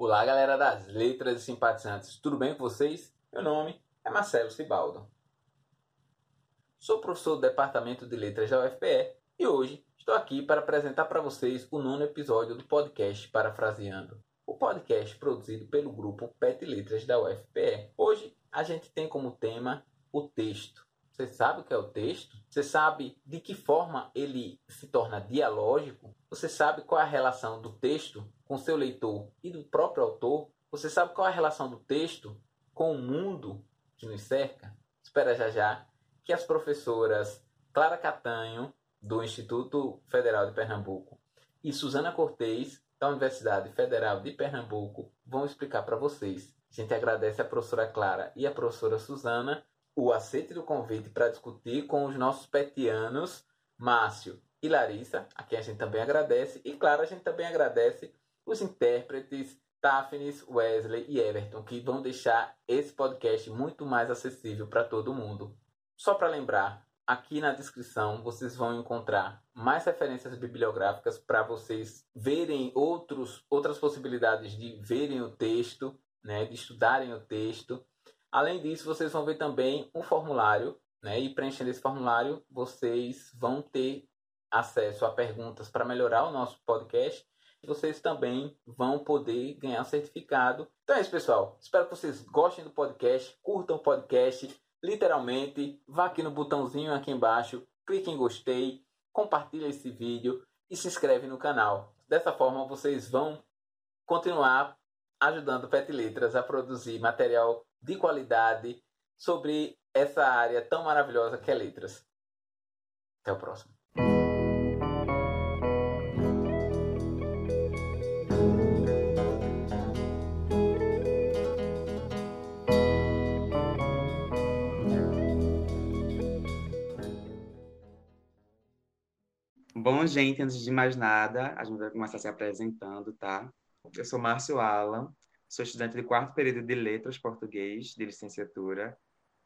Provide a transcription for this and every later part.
Olá, galera das letras e simpatizantes, tudo bem com vocês? Meu nome é Marcelo Cibaldo. Sou professor do Departamento de Letras da UFPE e hoje estou aqui para apresentar para vocês o nono episódio do podcast Parafraseando, o podcast produzido pelo grupo PET Letras da UFPE. Hoje a gente tem como tema o texto. Você sabe o que é o texto? Você sabe de que forma ele se torna dialógico? Você sabe qual é a relação do texto com seu leitor e do próprio autor? Você sabe qual é a relação do texto com o mundo que nos cerca? Espera já já que as professoras Clara Catanho, do Instituto Federal de Pernambuco, e Suzana Cortez, da Universidade Federal de Pernambuco, vão explicar para vocês. A gente agradece a professora Clara e a professora Suzana o aceite do convite para discutir com os nossos petianos, Márcio e Larissa, a quem a gente também agradece, e claro, a gente também agradece os intérpretes Daphnis, Wesley e Everton, que vão deixar esse podcast muito mais acessível para todo mundo. Só para lembrar, aqui na descrição vocês vão encontrar mais referências bibliográficas para vocês verem outros, outras possibilidades de verem o texto, né, de estudarem o texto. Além disso, vocês vão ver também um formulário, né? E preenchendo esse formulário, vocês vão ter acesso a perguntas para melhorar o nosso podcast. E vocês também vão poder ganhar certificado. Então é isso, pessoal. Espero que vocês gostem do podcast, curtam o podcast. Literalmente, vá aqui no botãozinho aqui embaixo, clique em gostei, compartilhe esse vídeo e se inscreve no canal. Dessa forma, vocês vão continuar ajudando Pet Letras a produzir material de qualidade sobre essa área tão maravilhosa que é letras. Até o próximo. Bom, gente, antes de mais nada, a gente vai começar se apresentando, tá? Eu sou Márcio Alan, Sou estudante de quarto período de Letras Português, de licenciatura,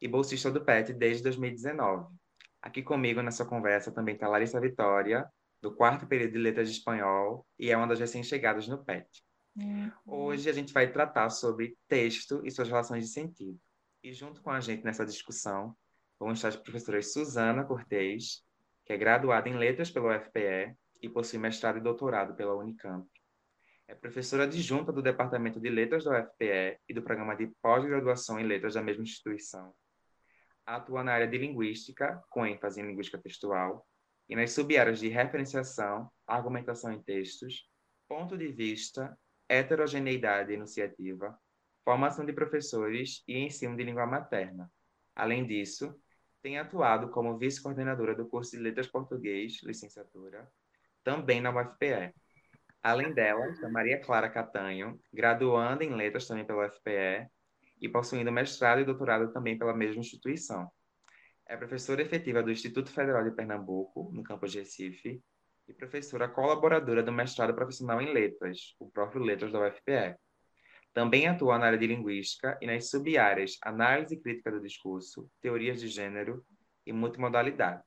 e bolsista do PET desde 2019. Aqui comigo nessa conversa também está Larissa Vitória, do quarto período de Letras de Espanhol, e é uma das recém-chegadas no PET. Uhum. Hoje a gente vai tratar sobre texto e suas relações de sentido. E junto com a gente nessa discussão vão estar as professoras Suzana Cortez, que é graduada em Letras pelo UFPE e possui mestrado e doutorado pela Unicamp, é professora adjunta do Departamento de Letras da UFPE e do Programa de Pós-Graduação em Letras da mesma instituição. Atua na área de Linguística, com ênfase em Linguística Textual, e nas sub-áreas de referenciação, argumentação em textos, ponto de vista, heterogeneidade enunciativa, formação de professores e ensino de língua materna. Além disso, tem atuado como vice-coordenadora do curso de Letras Português, licenciatura, também na UFPE Além dela, está Maria Clara Catanho, graduanda em Letras também pela UFPE e possuindo mestrado e doutorado também pela mesma instituição. É professora efetiva do Instituto Federal de Pernambuco, no campus de Recife, e professora colaboradora do mestrado profissional em Letras, o próprio Letras da UFPE. Também atua na área de Linguística e nas sub-áreas Análise Crítica do Discurso, Teorias de Gênero e Multimodalidade.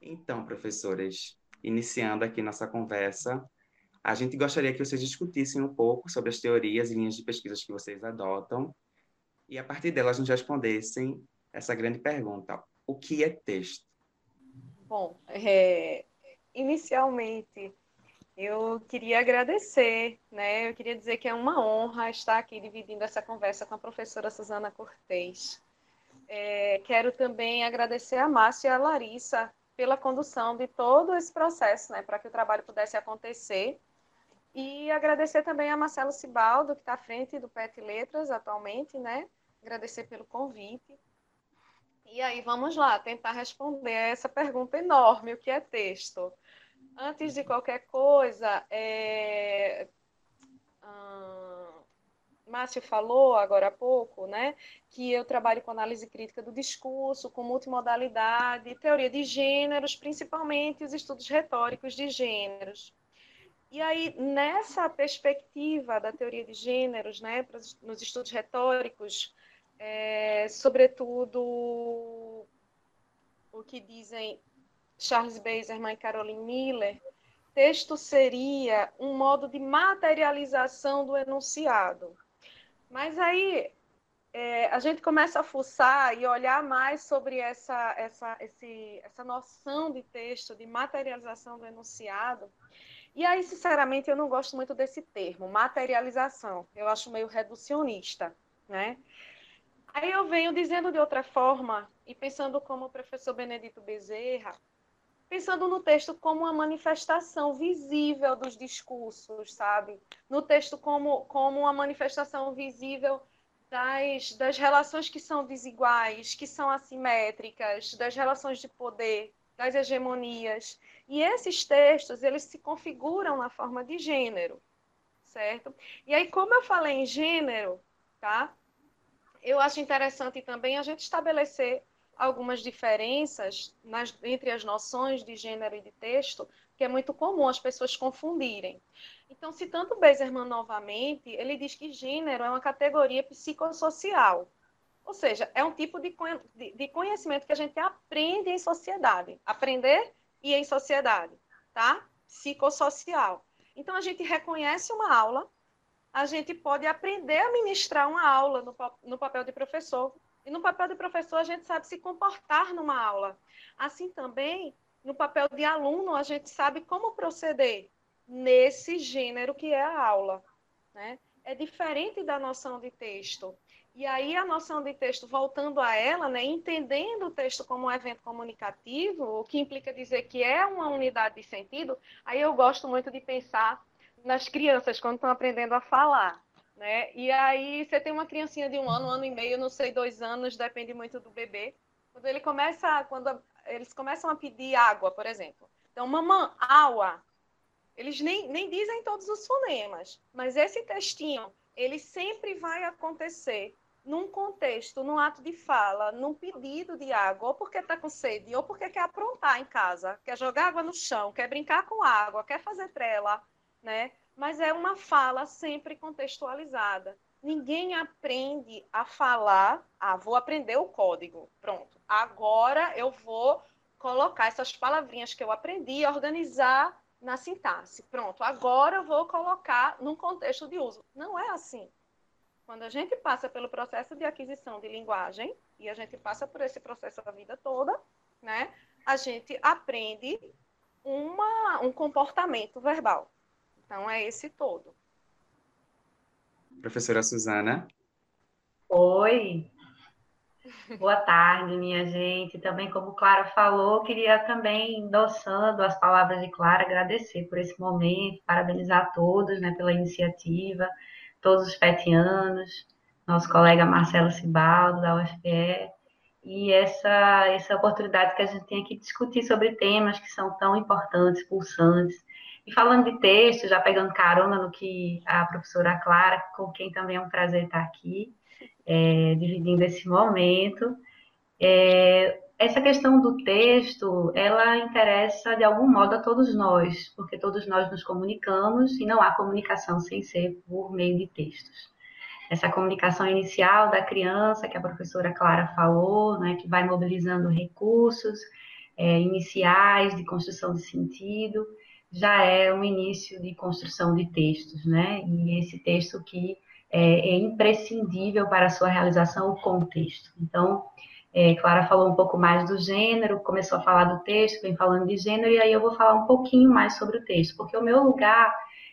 Então, professoras, iniciando aqui nossa conversa, a gente gostaria que vocês discutissem um pouco sobre as teorias e linhas de pesquisas que vocês adotam e, a partir delas, nos respondessem essa grande pergunta: o que é texto? Bom, é, inicialmente eu queria agradecer, né? Eu queria dizer que é uma honra estar aqui dividindo essa conversa com a professora Suzana Cortez. É, quero também agradecer a Márcia e a Larissa pela condução de todo esse processo, né, para que o trabalho pudesse acontecer. E agradecer também a Marcelo Cibaldo, que está à frente do PET Letras atualmente, né? Agradecer pelo convite. E aí, vamos lá, tentar responder essa pergunta enorme: o que é texto? Antes de qualquer coisa, é... Hum... Márcio falou agora há pouco, né, que eu trabalho com análise crítica do discurso, com multimodalidade, teoria de gêneros, principalmente os estudos retóricos de gêneros. E aí, nessa perspectiva da teoria de gêneros, né, nos estudos retóricos, é, sobretudo o que dizem Charles Beiserman e Caroline Miller, texto seria um modo de materialização do enunciado. Mas aí é, a gente começa a fuçar e olhar mais sobre essa, essa, esse, essa noção de texto, de materialização do enunciado. E aí, sinceramente, eu não gosto muito desse termo, materialização. Eu acho meio reducionista, né? Aí eu venho dizendo de outra forma, e pensando como o professor Benedito Bezerra, pensando no texto como uma manifestação visível dos discursos, sabe? No texto como, como uma manifestação visível das, das relações que são desiguais, que são assimétricas, das relações de poder, das hegemonias. E esses textos, eles se configuram na forma de gênero, certo? E aí, como eu falei em gênero, tá? Eu acho interessante também a gente estabelecer algumas diferenças nas, entre as noções de gênero e de texto, que é muito comum as pessoas confundirem. Então, citando Bezerman novamente, ele diz que gênero é uma categoria psicossocial, ou seja, é um tipo de, de conhecimento que a gente aprende em sociedade, aprender e em sociedade, tá? Psicossocial. Então, a gente reconhece uma aula, a gente pode aprender a ministrar uma aula no, no papel de professor, e no papel de professor, a gente sabe se comportar numa aula. Assim também, no papel de aluno, a gente sabe como proceder nesse gênero que é a aula. Né? É diferente da noção de texto. E aí, a noção de texto, voltando a ela, né, entendendo o texto como um evento comunicativo, o que implica dizer que é uma unidade de sentido, aí eu gosto muito de pensar nas crianças quando estão aprendendo a falar. Né? E aí você tem uma criancinha de um ano, um ano e meio, não sei, dois anos, depende muito do bebê. Quando ele começa, quando eles começam a pedir água, por exemplo. Então, mamã, água. Eles nem, nem dizem todos os fonemas, mas esse textinho, ele sempre vai acontecer num contexto, num ato de fala, num pedido de água, ou porque está com sede, ou porque quer aprontar em casa, quer jogar água no chão, quer brincar com água, quer fazer trela, né? mas é uma fala sempre contextualizada. Ninguém aprende a falar, ah, vou aprender o código, pronto. Agora eu vou colocar essas palavrinhas que eu aprendi organizar na sintaxe. Pronto, agora eu vou colocar num contexto de uso. Não é assim. Quando a gente passa pelo processo de aquisição de linguagem, e a gente passa por esse processo a vida toda, né, a gente aprende uma, um comportamento verbal. Então, é esse todo. Professora Suzana. Oi. Boa tarde, minha gente. Também, como Clara falou, queria também, endossando as palavras de Clara, agradecer por esse momento, parabenizar a todos né, pela iniciativa, todos os petianos, nosso colega Marcelo Cibaldo, da UFPE, e. Essa, essa oportunidade que a gente tem aqui de discutir sobre temas que são tão importantes, pulsantes, e falando de texto, já pegando carona no que a professora Clara, com quem também é um prazer estar aqui, é, dividindo esse momento, é, essa questão do texto, ela interessa de algum modo a todos nós, porque todos nós nos comunicamos e não há comunicação sem ser por meio de textos. Essa comunicação inicial da criança, que a professora Clara falou, né, que vai mobilizando recursos é, iniciais de construção de sentido, já é um início de construção de textos, né? E esse texto que é, é imprescindível para a sua realização, o contexto. Então, é, Clara falou um pouco mais do gênero, começou a falar do texto, vem falando de gênero, e aí eu vou falar um pouquinho mais sobre o texto, porque o meu lugar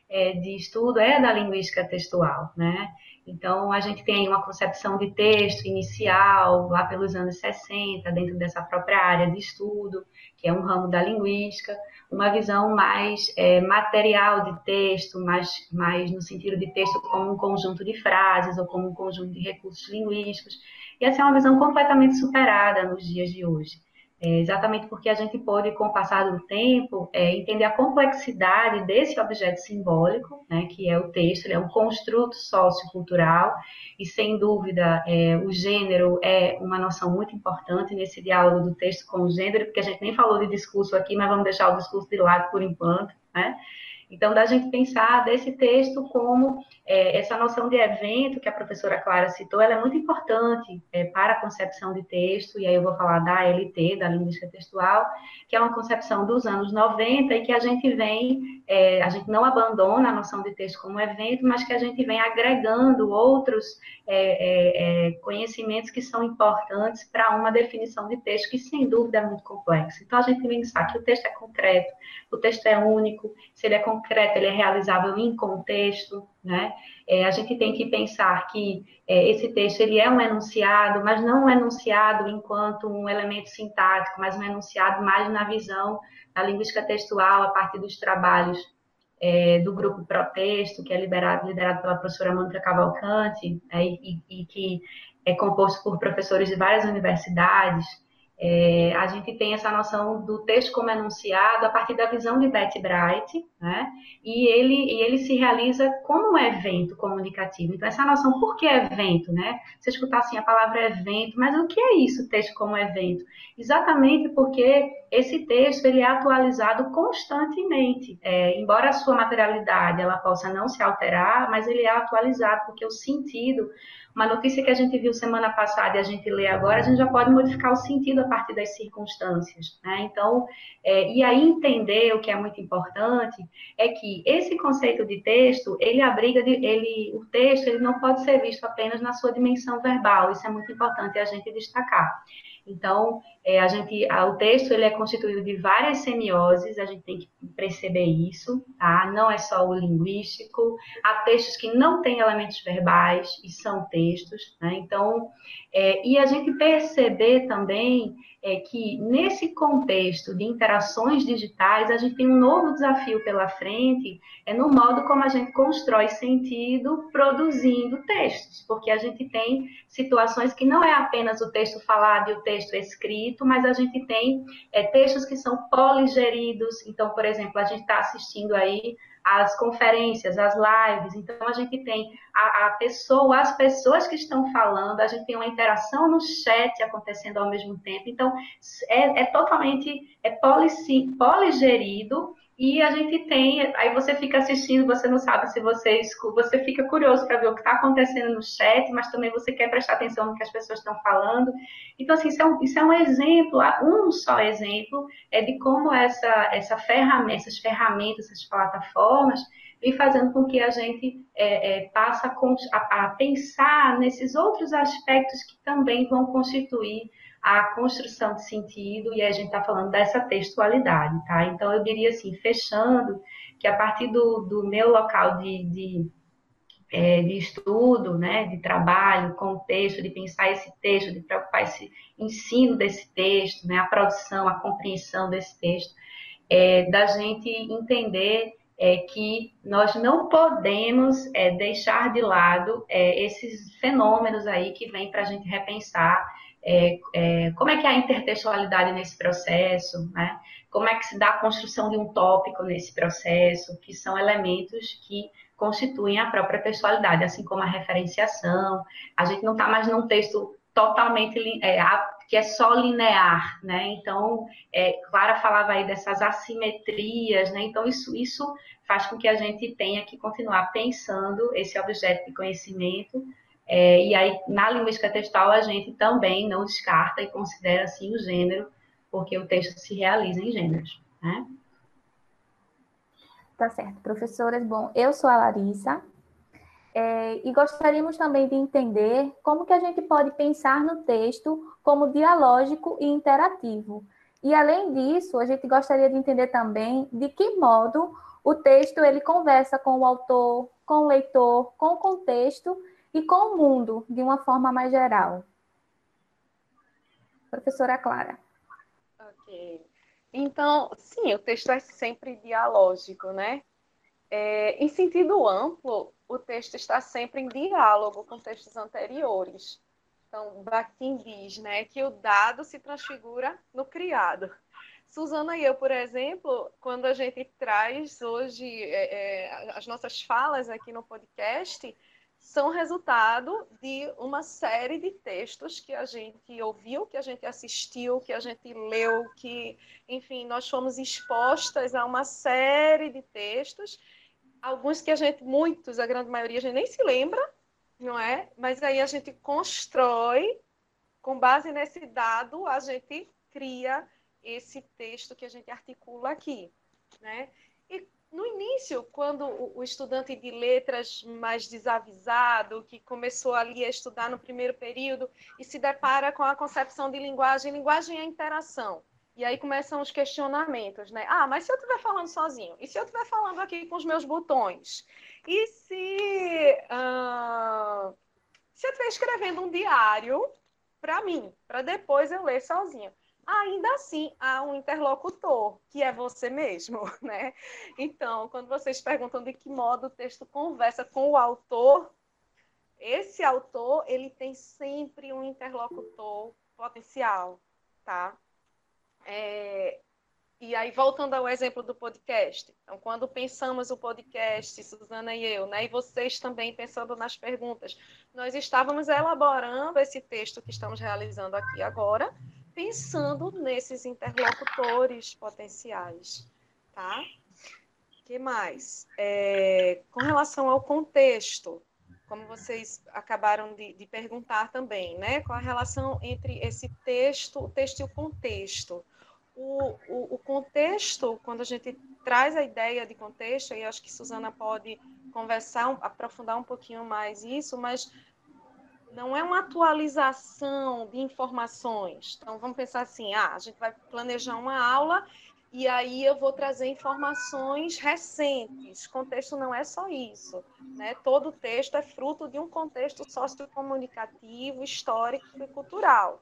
é, de estudo é da linguística textual, né? Então, a gente tem uma concepção de texto inicial, lá pelos anos 60, dentro dessa própria área de estudo, que é um ramo da linguística, uma visão mais é, material de texto, mais, mais no sentido de texto como um conjunto de frases ou como um conjunto de recursos linguísticos. E essa é uma visão completamente superada nos dias de hoje. É, exatamente porque a gente pode, com o passar do tempo, é, entender a complexidade desse objeto simbólico, né, que é o texto, ele é um construto sociocultural, e sem dúvida é, o gênero é uma noção muito importante nesse diálogo do texto com o gênero, porque a gente nem falou de discurso aqui, mas vamos deixar o discurso de lado por enquanto, né? Então, da gente pensar desse texto como é, essa noção de evento que a professora Clara citou, ela é muito importante é, para a concepção de texto, e aí eu vou falar da LT, da linguística textual, que é uma concepção dos anos 90 e que a gente vem, é, a gente não abandona a noção de texto como evento, mas que a gente vem agregando outros é, é, é conhecimentos que são importantes para uma definição de texto que, sem dúvida, é muito complexa. Então, a gente pensar que o texto é concreto, o texto é único, se ele é concreto, ele é realizável em contexto, né? É, a gente tem que pensar que é, esse texto ele é um enunciado, mas não um enunciado enquanto um elemento sintático, mas um enunciado mais na visão da linguística textual, a partir dos trabalhos é, do grupo Protexto, que é liderado, pela professora Mônica Cavalcante, né, e, e que é composto por professores de várias universidades, é, a gente tem essa noção do texto como enunciado a partir da visão de Betty Bright, né? E ele, e ele se realiza como um evento comunicativo. Então, essa noção, por que evento, né? Você escutar assim a palavra evento, mas o que é isso, texto como evento? Exatamente porque esse texto ele é atualizado constantemente. É, embora a sua materialidade ela possa não se alterar, mas ele é atualizado porque o sentido uma notícia que a gente viu semana passada e a gente lê agora, a gente já pode modificar o sentido a partir das circunstâncias. Né? Então, é, e aí entender o que é muito importante é que esse conceito de texto, ele abriga, de, ele, o texto ele não pode ser visto apenas na sua dimensão verbal, isso é muito importante a gente destacar. Então, é, a gente, a, o texto ele é constituído de várias semioses, a gente tem que perceber isso, tá? Não é só o linguístico. Há textos que não têm elementos verbais e são textos, né? Então, é, e a gente perceber também é que nesse contexto de interações digitais, a gente tem um novo desafio pela frente, é no modo como a gente constrói sentido produzindo textos, porque a gente tem situações que não é apenas o texto falado e o texto escrito, mas a gente tem é, textos que são poligeridos. Então, por exemplo, a gente está assistindo aí as conferências, as lives. Então, a gente tem a, a, pessoa, as pessoas que estão falando, a gente tem uma interação no chat acontecendo ao mesmo tempo. Então, é, é totalmente é poligerido e a gente tem, aí você fica assistindo, você não sabe se você você fica curioso para ver o que está acontecendo no chat, mas também você quer prestar atenção no que as pessoas estão falando. Então, assim, isso é um, isso é um exemplo, um só exemplo, é de como essa, essa ferramenta, essas ferramentas, essas plataformas, vem fazendo com que a gente é, é, passe a, a pensar nesses outros aspectos que também vão constituir a construção de sentido, e a gente está falando dessa textualidade, tá? Então, eu diria assim, fechando, que a partir do, do meu local de, de, é, de estudo, né, de trabalho com o texto, de pensar esse texto, de preocupar esse ensino desse texto, né, a produção, a compreensão desse texto, é, da gente entender é, que nós não podemos é, deixar de lado é, esses fenômenos aí que vêm para a gente repensar é, é, como é que é a intertextualidade nesse processo, né? como é que se dá a construção de um tópico nesse processo, que são elementos que constituem a própria textualidade, assim como a referenciação. A gente não está mais num texto totalmente é, que é só linear, né? Então, é, Clara falava aí dessas assimetrias, né? Então isso isso faz com que a gente tenha que continuar pensando esse objeto de conhecimento é, e aí, na linguística textual, a gente também não descarta e considera assim o gênero, porque o texto se realiza em gêneros. Né? Tá certo, professoras. Bom, eu sou a Larissa é, e gostaríamos também de entender como que a gente pode pensar no texto como dialógico e interativo. E além disso, a gente gostaria de entender também de que modo o texto ele conversa com o autor, com o leitor, com o contexto e com o mundo, de uma forma mais geral. Professora Clara. Ok. Então, sim, o texto é sempre dialógico, né? É, em sentido amplo, o texto está sempre em diálogo com textos anteriores. Então, Bakhtin diz né, que o dado se transfigura no criado. Suzana e eu, por exemplo, quando a gente traz hoje é, é, as nossas falas aqui no podcast, são resultado de uma série de textos que a gente ouviu, que a gente assistiu, que a gente leu, que, enfim, nós fomos expostas a uma série de textos, alguns que a gente, muitos, a grande maioria, a gente nem se lembra, não é? Mas aí a gente constrói, com base nesse dado, a gente cria esse texto que a gente articula aqui, né? No início, quando o, estudante de letras mais desavisado, que começou ali a estudar no primeiro período e se depara com a concepção de linguagem, linguagem é interação. E aí começam os questionamentos, né? Ah, mas se eu estiver falando sozinho? E se eu estiver falando aqui com os meus botões? E se, uh, se eu estiver escrevendo um diário para mim, para depois eu ler sozinho? Ainda assim há um interlocutor, que é você mesmo, né? Então, quando vocês perguntam de que modo o texto conversa com o autor, esse autor, ele tem sempre um interlocutor potencial, tá? É, e aí, voltando ao exemplo do podcast. Então, quando pensamos o podcast, Suzana e eu, né, e vocês também pensando nas perguntas, nós estávamos elaborando esse texto que estamos realizando aqui agora, pensando nesses interlocutores potenciais, tá? que mais? É, com relação ao contexto, como vocês acabaram de, de, perguntar também, né? Qual a relação entre esse texto, o texto e o contexto? O, o, o contexto, quando a gente traz a ideia de contexto, e acho que Suzana pode conversar, aprofundar um pouquinho mais isso, mas não é uma atualização de informações. Então, vamos pensar assim: ah, a gente vai planejar uma aula e aí eu vou trazer informações recentes. Contexto não é só isso. Né? Todo texto é fruto de um contexto sociocomunicativo, histórico e cultural.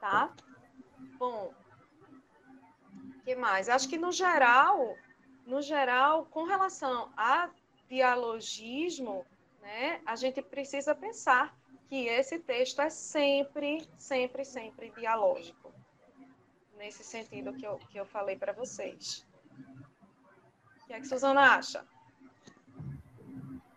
Tá? Bom, o que mais? Acho que no geral, no geral, com relação a dialogismo, né, a gente precisa pensar que esse texto é sempre, sempre, sempre dialógico. Nesse sentido que eu, que eu falei para vocês. O que é que Suzana acha?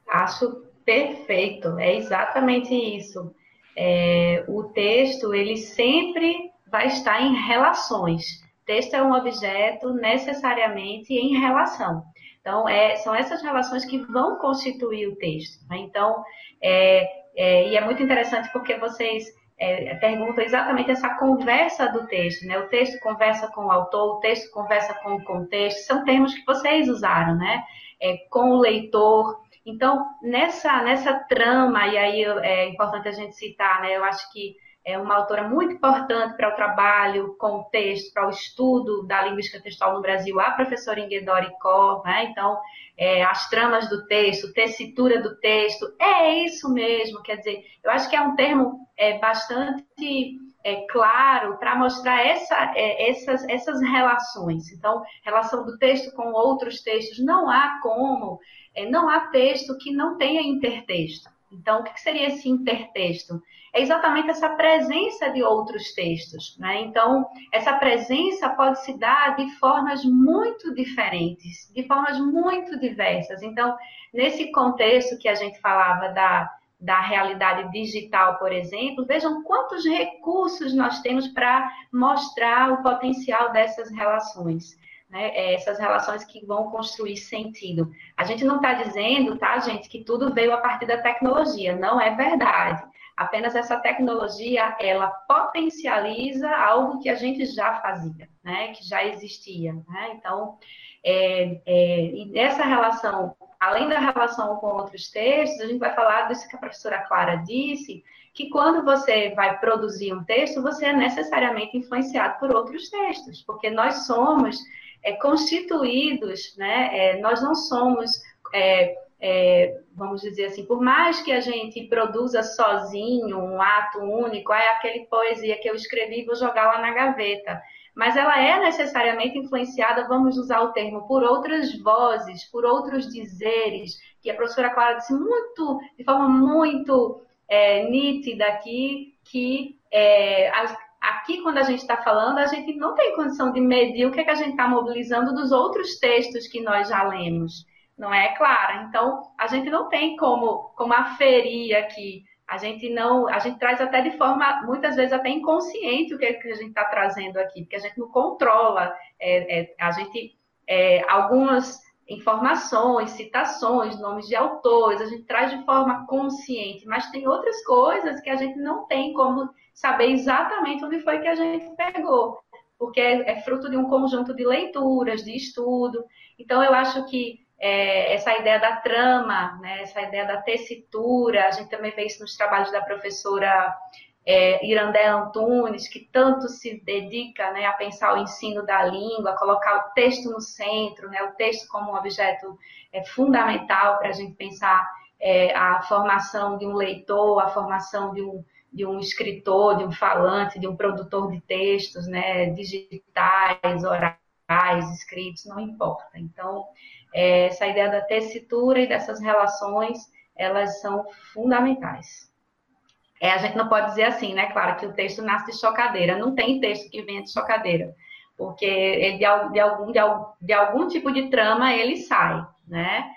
Acho perfeito, é exatamente isso. É, o texto, ele sempre vai estar em relações. Texto é um objeto necessariamente em relação. Então, é, são essas relações que vão constituir o texto. Né? Então, é, é, e é muito interessante porque vocês é, perguntam exatamente essa conversa do texto, né? O texto conversa com o autor, o texto conversa com o contexto, são termos que vocês usaram, né? É, com o leitor. Então, nessa, nessa trama, e aí é importante a gente citar, né? Eu acho que é uma autora muito importante para o trabalho com o texto, para o estudo da linguística textual no Brasil, a professora Inguedori Kor, né? Então, é, as tramas do texto, tessitura do texto, é isso mesmo, quer dizer, eu acho que é um termo é, bastante é, claro para mostrar essa, é, essas, essas relações. Então, relação do texto com outros textos, não há como, é, não há texto que não tenha intertexto. Então, o que seria esse intertexto? É exatamente essa presença de outros textos. Né? Então, essa presença pode se dar de formas muito diferentes, de formas muito diversas. Então, nesse contexto que a gente falava da, da realidade digital, por exemplo, vejam quantos recursos nós temos para mostrar o potencial dessas relações né, é, essas relações que vão construir sentido. A gente não está dizendo, tá, gente, que tudo veio a partir da tecnologia, não é verdade. Apenas essa tecnologia, ela potencializa algo que a gente já fazia, né, que já existia. Né? Então, é, é, nessa relação, além da relação com outros textos, a gente vai falar disso que a professora Clara disse, que quando você vai produzir um texto, você é necessariamente influenciado por outros textos, porque nós somos é, constituídos, né? É, nós não somos, é, é, vamos dizer assim, por mais que a gente produza sozinho um ato único, é aquele poesia que eu escrevi e vou jogar lá na gaveta. Mas ela é necessariamente influenciada, vamos usar o termo, por outras vozes, por outros dizeres, que a professora Clara disse muito, de forma muito é, nítida aqui, que é, as, Aqui, quando a gente está falando, a gente não tem condição de medir o que, é que a gente está mobilizando dos outros textos que nós já lemos. não é clara. Então, a gente não tem como, como aferir aqui. A gente não, a gente traz até de forma, muitas vezes até inconsciente o que, que a gente está trazendo aqui, porque a gente não controla. É, é, a gente, é, algumas informações, citações, nomes de autores, a gente traz de forma consciente, mas tem outras coisas que a gente não tem como saber exatamente onde foi que a gente pegou, porque é, é fruto de um conjunto de leituras, de estudo. Então, eu acho que é, essa ideia da trama, né, essa ideia da tessitura, a gente também vê isso nos trabalhos da professora é, Irandé Antunes, que tanto se dedica né, a pensar o ensino da língua, a colocar o texto no centro, né, o texto como um objeto é, fundamental para a gente pensar é, a formação de um leitor, a formação de um, de um escritor, de um falante, de um produtor de textos, né, digitais, orais, escritos, não importa. Então, é, essa ideia da tessitura e dessas relações, elas são fundamentais. É, a gente não pode dizer assim, né? Claro que o texto nasce de chocadeira. Não tem texto que venha de chocadeira, porque de, algum, de, de algum tipo de trama ele sai, né?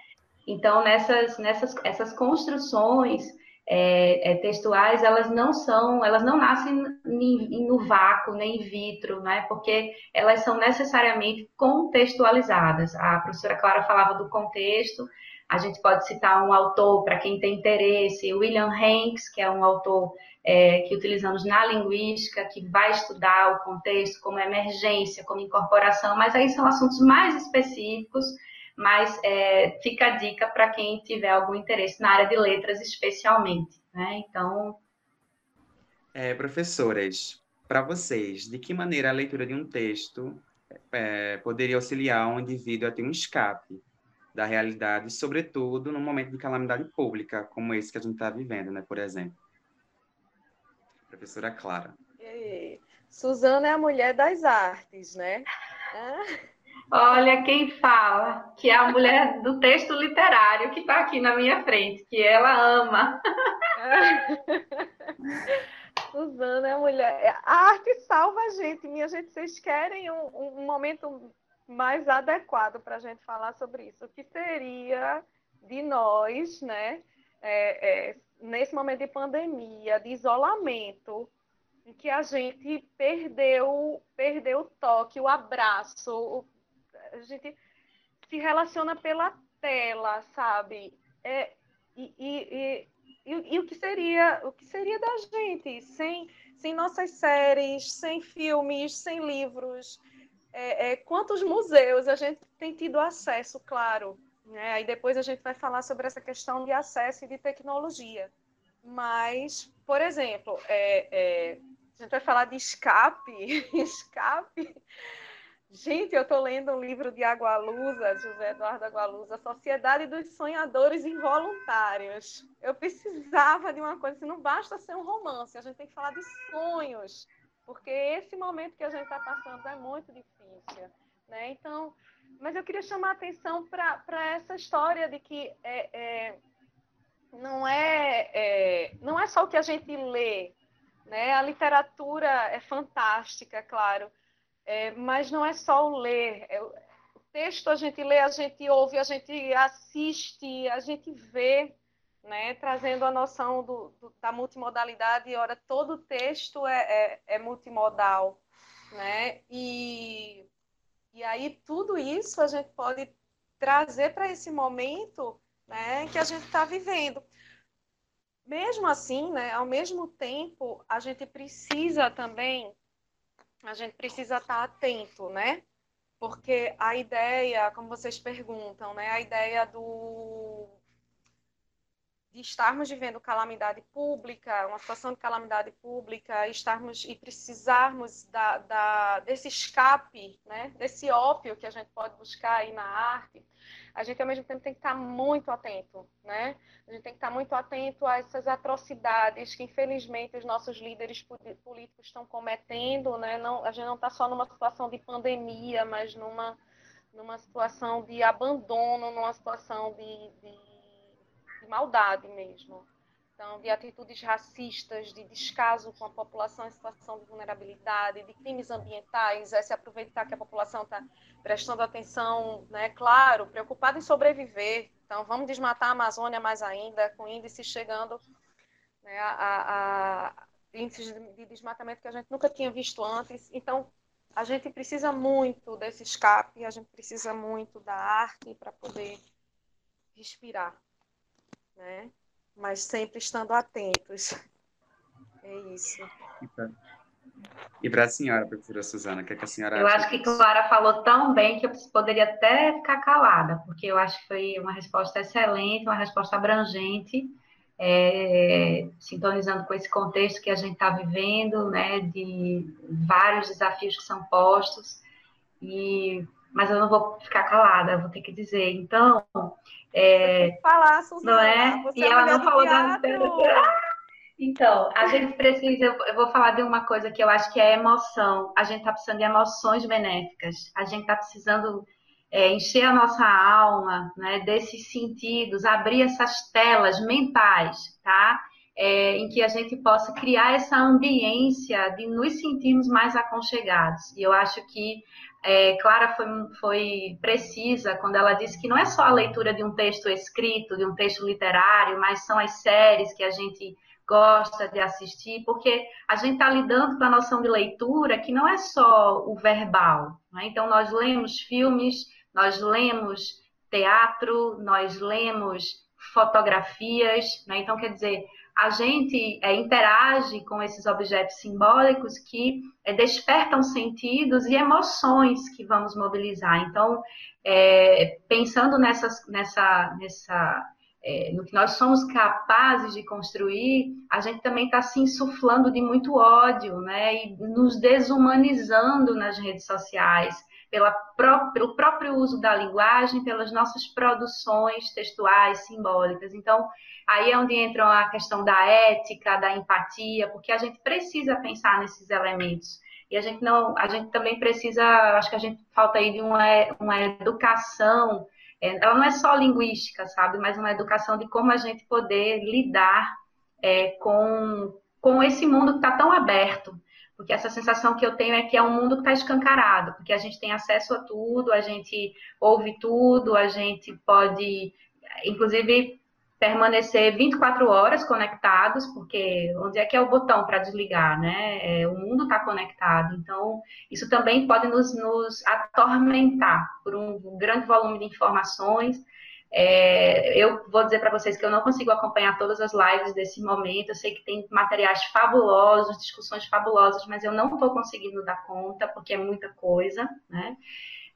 Então, nessas, nessas essas construções é, é, textuais, elas não são, elas não nascem no vácuo, nem in vitro, né? porque elas são necessariamente contextualizadas. A professora Clara falava do contexto, a gente pode citar um autor para quem tem interesse, William Hanks, que é um autor é, que utilizamos na linguística, que vai estudar o contexto como emergência, como incorporação, mas aí são assuntos mais específicos mas é, fica a dica para quem tiver algum interesse na área de letras, especialmente. Né? Então. É, professoras, para vocês, de que maneira a leitura de um texto é, poderia auxiliar um indivíduo a ter um escape da realidade, sobretudo num momento de calamidade pública, como esse que a gente está vivendo, né, por exemplo? Professora Clara. Suzana é a mulher das artes, né? Olha quem fala, que é a mulher do texto literário que está aqui na minha frente, que ela ama. Suzana é a mulher. A arte salva a gente, minha gente. Vocês querem um, um momento mais adequado para a gente falar sobre isso? O que seria de nós, né? É, é, nesse momento de pandemia, de isolamento, em que a gente perdeu, perdeu o toque, o abraço, a gente se relaciona pela tela, sabe? É, e, e, e, e, o que seria o que seria da gente sem, sem nossas séries, sem filmes, sem livros? É, é, quantos museus a gente tem tido acesso, claro? Né? Aí depois a gente vai falar sobre essa questão de acesso e de tecnologia. Mas, por exemplo, é, é a gente vai falar de escape, escape Gente, eu estou lendo um livro de Agualusa, José Eduardo Agualusa, Sociedade dos Sonhadores Involuntários. Eu precisava de uma coisa, assim, não basta ser um romance, a gente tem que falar de sonhos, porque esse momento que a gente está passando é muito difícil. Né? Então, mas eu queria chamar a atenção para essa história de que é, é, não, é, é, não é só o que a gente lê, né? A literatura é fantástica, claro, é, mas não é só o ler. É, o texto a gente lê, a gente ouve, a gente assiste, a gente vê, né, trazendo a noção do, do, da multimodalidade. Ora, todo texto é, é, é multimodal. Né? E, e aí tudo isso a gente pode trazer para esse momento né, que a gente está vivendo. Mesmo assim, né, ao mesmo tempo, a gente precisa também a gente precisa estar atento, né? Porque a ideia, como vocês perguntam, né? A ideia do de estarmos vivendo calamidade pública, uma situação de calamidade pública, estarmos e precisarmos da, da, desse escape, né, desse ópio que a gente pode buscar aí na arte, a gente ao mesmo tempo tem que estar muito atento, né? A gente tem que estar muito atento a essas atrocidades que infelizmente os nossos líderes políticos estão cometendo, né? Não, a gente não está só numa situação de pandemia, mas numa numa situação de abandono, numa situação de, de maldade mesmo. então, de atitudes racistas, de descaso com a população em situação de vulnerabilidade, de crimes ambientais, é se aproveitar que a população está prestando atenção, né, claro, preocupada em sobreviver. Então, vamos desmatar a Amazônia mais ainda, com índices chegando né, a, a, índices de desmatamento que a gente nunca tinha visto antes. Então, a gente precisa muito desse escape, a gente precisa muito da arte para poder respirar, né? mas sempre estando atentos. É isso. E para a senhora, professora Suzana, o que, é que a senhora Eu acho que Clara falou tão bem que eu poderia até ficar calada, porque eu acho que foi uma resposta excelente, uma resposta abrangente, é, sintonizando com esse contexto que a gente está vivendo, né, de vários desafios que são postos, e, mas eu não vou ficar calada, eu vou ter que dizer. Então, é, falar, Suzana. Não é? E é ela não falou da Então, a gente precisa, eu vou falar de uma coisa que eu acho que é emoção. A gente está precisando de emoções benéficas. A gente está precisando é, encher a nossa alma né, desses sentidos, abrir essas telas mentais, tá? É, em que a gente possa criar essa ambiência de nos sentirmos mais aconchegados. E eu acho que é, Clara foi, foi precisa quando ela disse que não é só a leitura de um texto escrito, de um texto literário, mas são as séries que a gente gosta de assistir, porque a gente está lidando com a noção de leitura que não é só o verbal. Né? Então, nós lemos filmes, nós lemos teatro, nós lemos fotografias, né? então quer dizer, a gente é, interage com esses objetos simbólicos que é, despertam sentidos e emoções que vamos mobilizar. Então, é, pensando nessas, nessa, nessa, é, no que nós somos capazes de construir, a gente também está se insuflando de muito ódio, né? E nos desumanizando nas redes sociais, pela pró pelo próprio uso da linguagem, pelas nossas produções textuais, simbólicas. Então, Aí é onde entra a questão da ética, da empatia, porque a gente precisa pensar nesses elementos. E a gente não, a gente também precisa, acho que a gente falta aí de uma, uma educação, é, ela não é só linguística, sabe, mas uma educação de como a gente poder lidar é, com, com esse mundo que está tão aberto. Porque essa sensação que eu tenho é que é um mundo que está escancarado, porque a gente tem acesso a tudo, a gente ouve tudo, a gente pode, inclusive, permanecer 24 horas conectados, porque onde é que é o botão para desligar, né? É, o mundo está conectado, então isso também pode nos, nos atormentar por um grande volume de informações. É, eu vou dizer para vocês que eu não consigo acompanhar todas as lives desse momento. Eu sei que tem materiais fabulosos, discussões fabulosas, mas eu não estou conseguindo dar conta porque é muita coisa, né?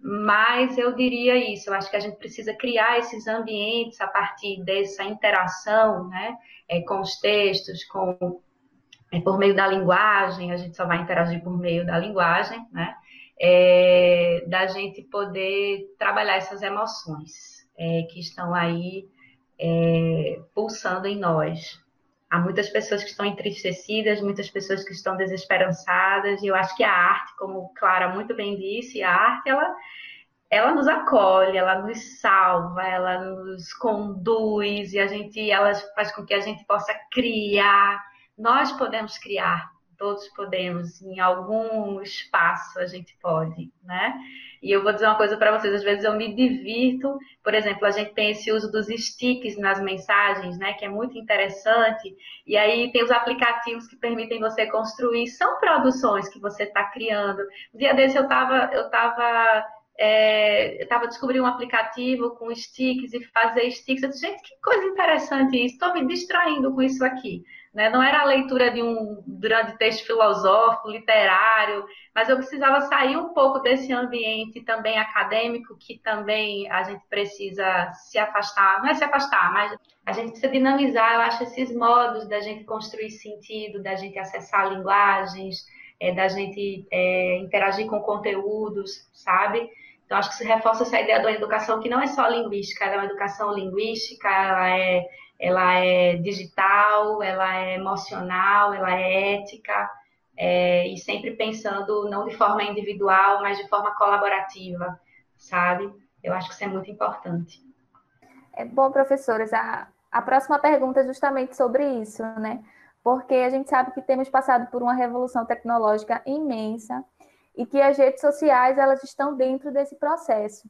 Mas eu diria isso, eu acho que a gente precisa criar esses ambientes a partir dessa interação né, é, com os textos, com, é, por meio da linguagem, a gente só vai interagir por meio da linguagem, né? É, da gente poder trabalhar essas emoções é, que estão aí é, pulsando em nós. Há muitas pessoas que estão entristecidas, muitas pessoas que estão desesperançadas, e eu acho que a arte, como Clara muito bem disse, a arte, ela, ela nos acolhe, ela nos salva, ela nos conduz, e a gente, ela faz com que a gente possa criar. Nós podemos criar, todos podemos, em algum espaço a gente pode, né? E eu vou dizer uma coisa para vocês, às vezes eu me divirto, por exemplo, a gente tem esse uso dos sticks nas mensagens, né, que é muito interessante, e aí tem os aplicativos que permitem você construir, são produções que você está criando. Um dia desse eu estava eu tava, é, eu tava descobrindo um aplicativo com sticks e fazer sticks, eu disse, gente, que coisa interessante isso, estou me distraindo com isso aqui. Né? Não era a leitura de um grande texto filosófico, literário, mas eu precisava sair um pouco desse ambiente também acadêmico, que também a gente precisa se afastar, não é se afastar, mas a gente precisa dinamizar, eu acho, esses modos da gente construir sentido, da gente acessar linguagens, é, da gente é, interagir com conteúdos, sabe? Então, acho que se reforça essa ideia da educação que não é só linguística, ela é uma educação linguística, ela é ela é digital, ela é emocional, ela é ética, é, e sempre pensando não de forma individual, mas de forma colaborativa, sabe? Eu acho que isso é muito importante. É bom, professores, a, A próxima pergunta é justamente sobre isso, né? Porque a gente sabe que temos passado por uma revolução tecnológica imensa e que as redes sociais elas estão dentro desse processo.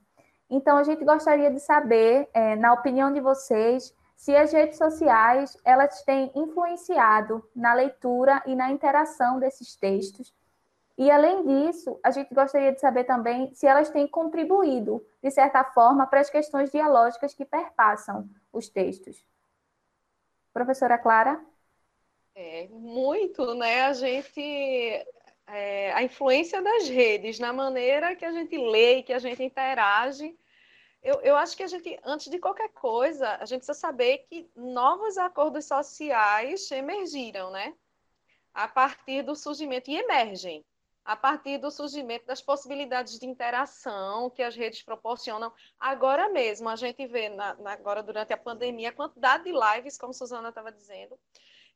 Então, a gente gostaria de saber, é, na opinião de vocês, se as redes sociais elas têm influenciado na leitura e na interação desses textos. E, além disso, a gente gostaria de saber também se elas têm contribuído, de certa forma, para as questões dialógicas que perpassam os textos. Professora Clara? É, muito, né? A gente. É, a influência das redes na maneira que a gente lê que a gente interage eu, eu acho que a gente, antes de qualquer coisa, a gente precisa saber que novos acordos sociais emergiram, né? A partir do surgimento, e emergem, a partir do surgimento das possibilidades de interação que as redes proporcionam. Agora mesmo, a gente vê, na, na, agora durante a pandemia, a quantidade de lives, como Suzana estava dizendo.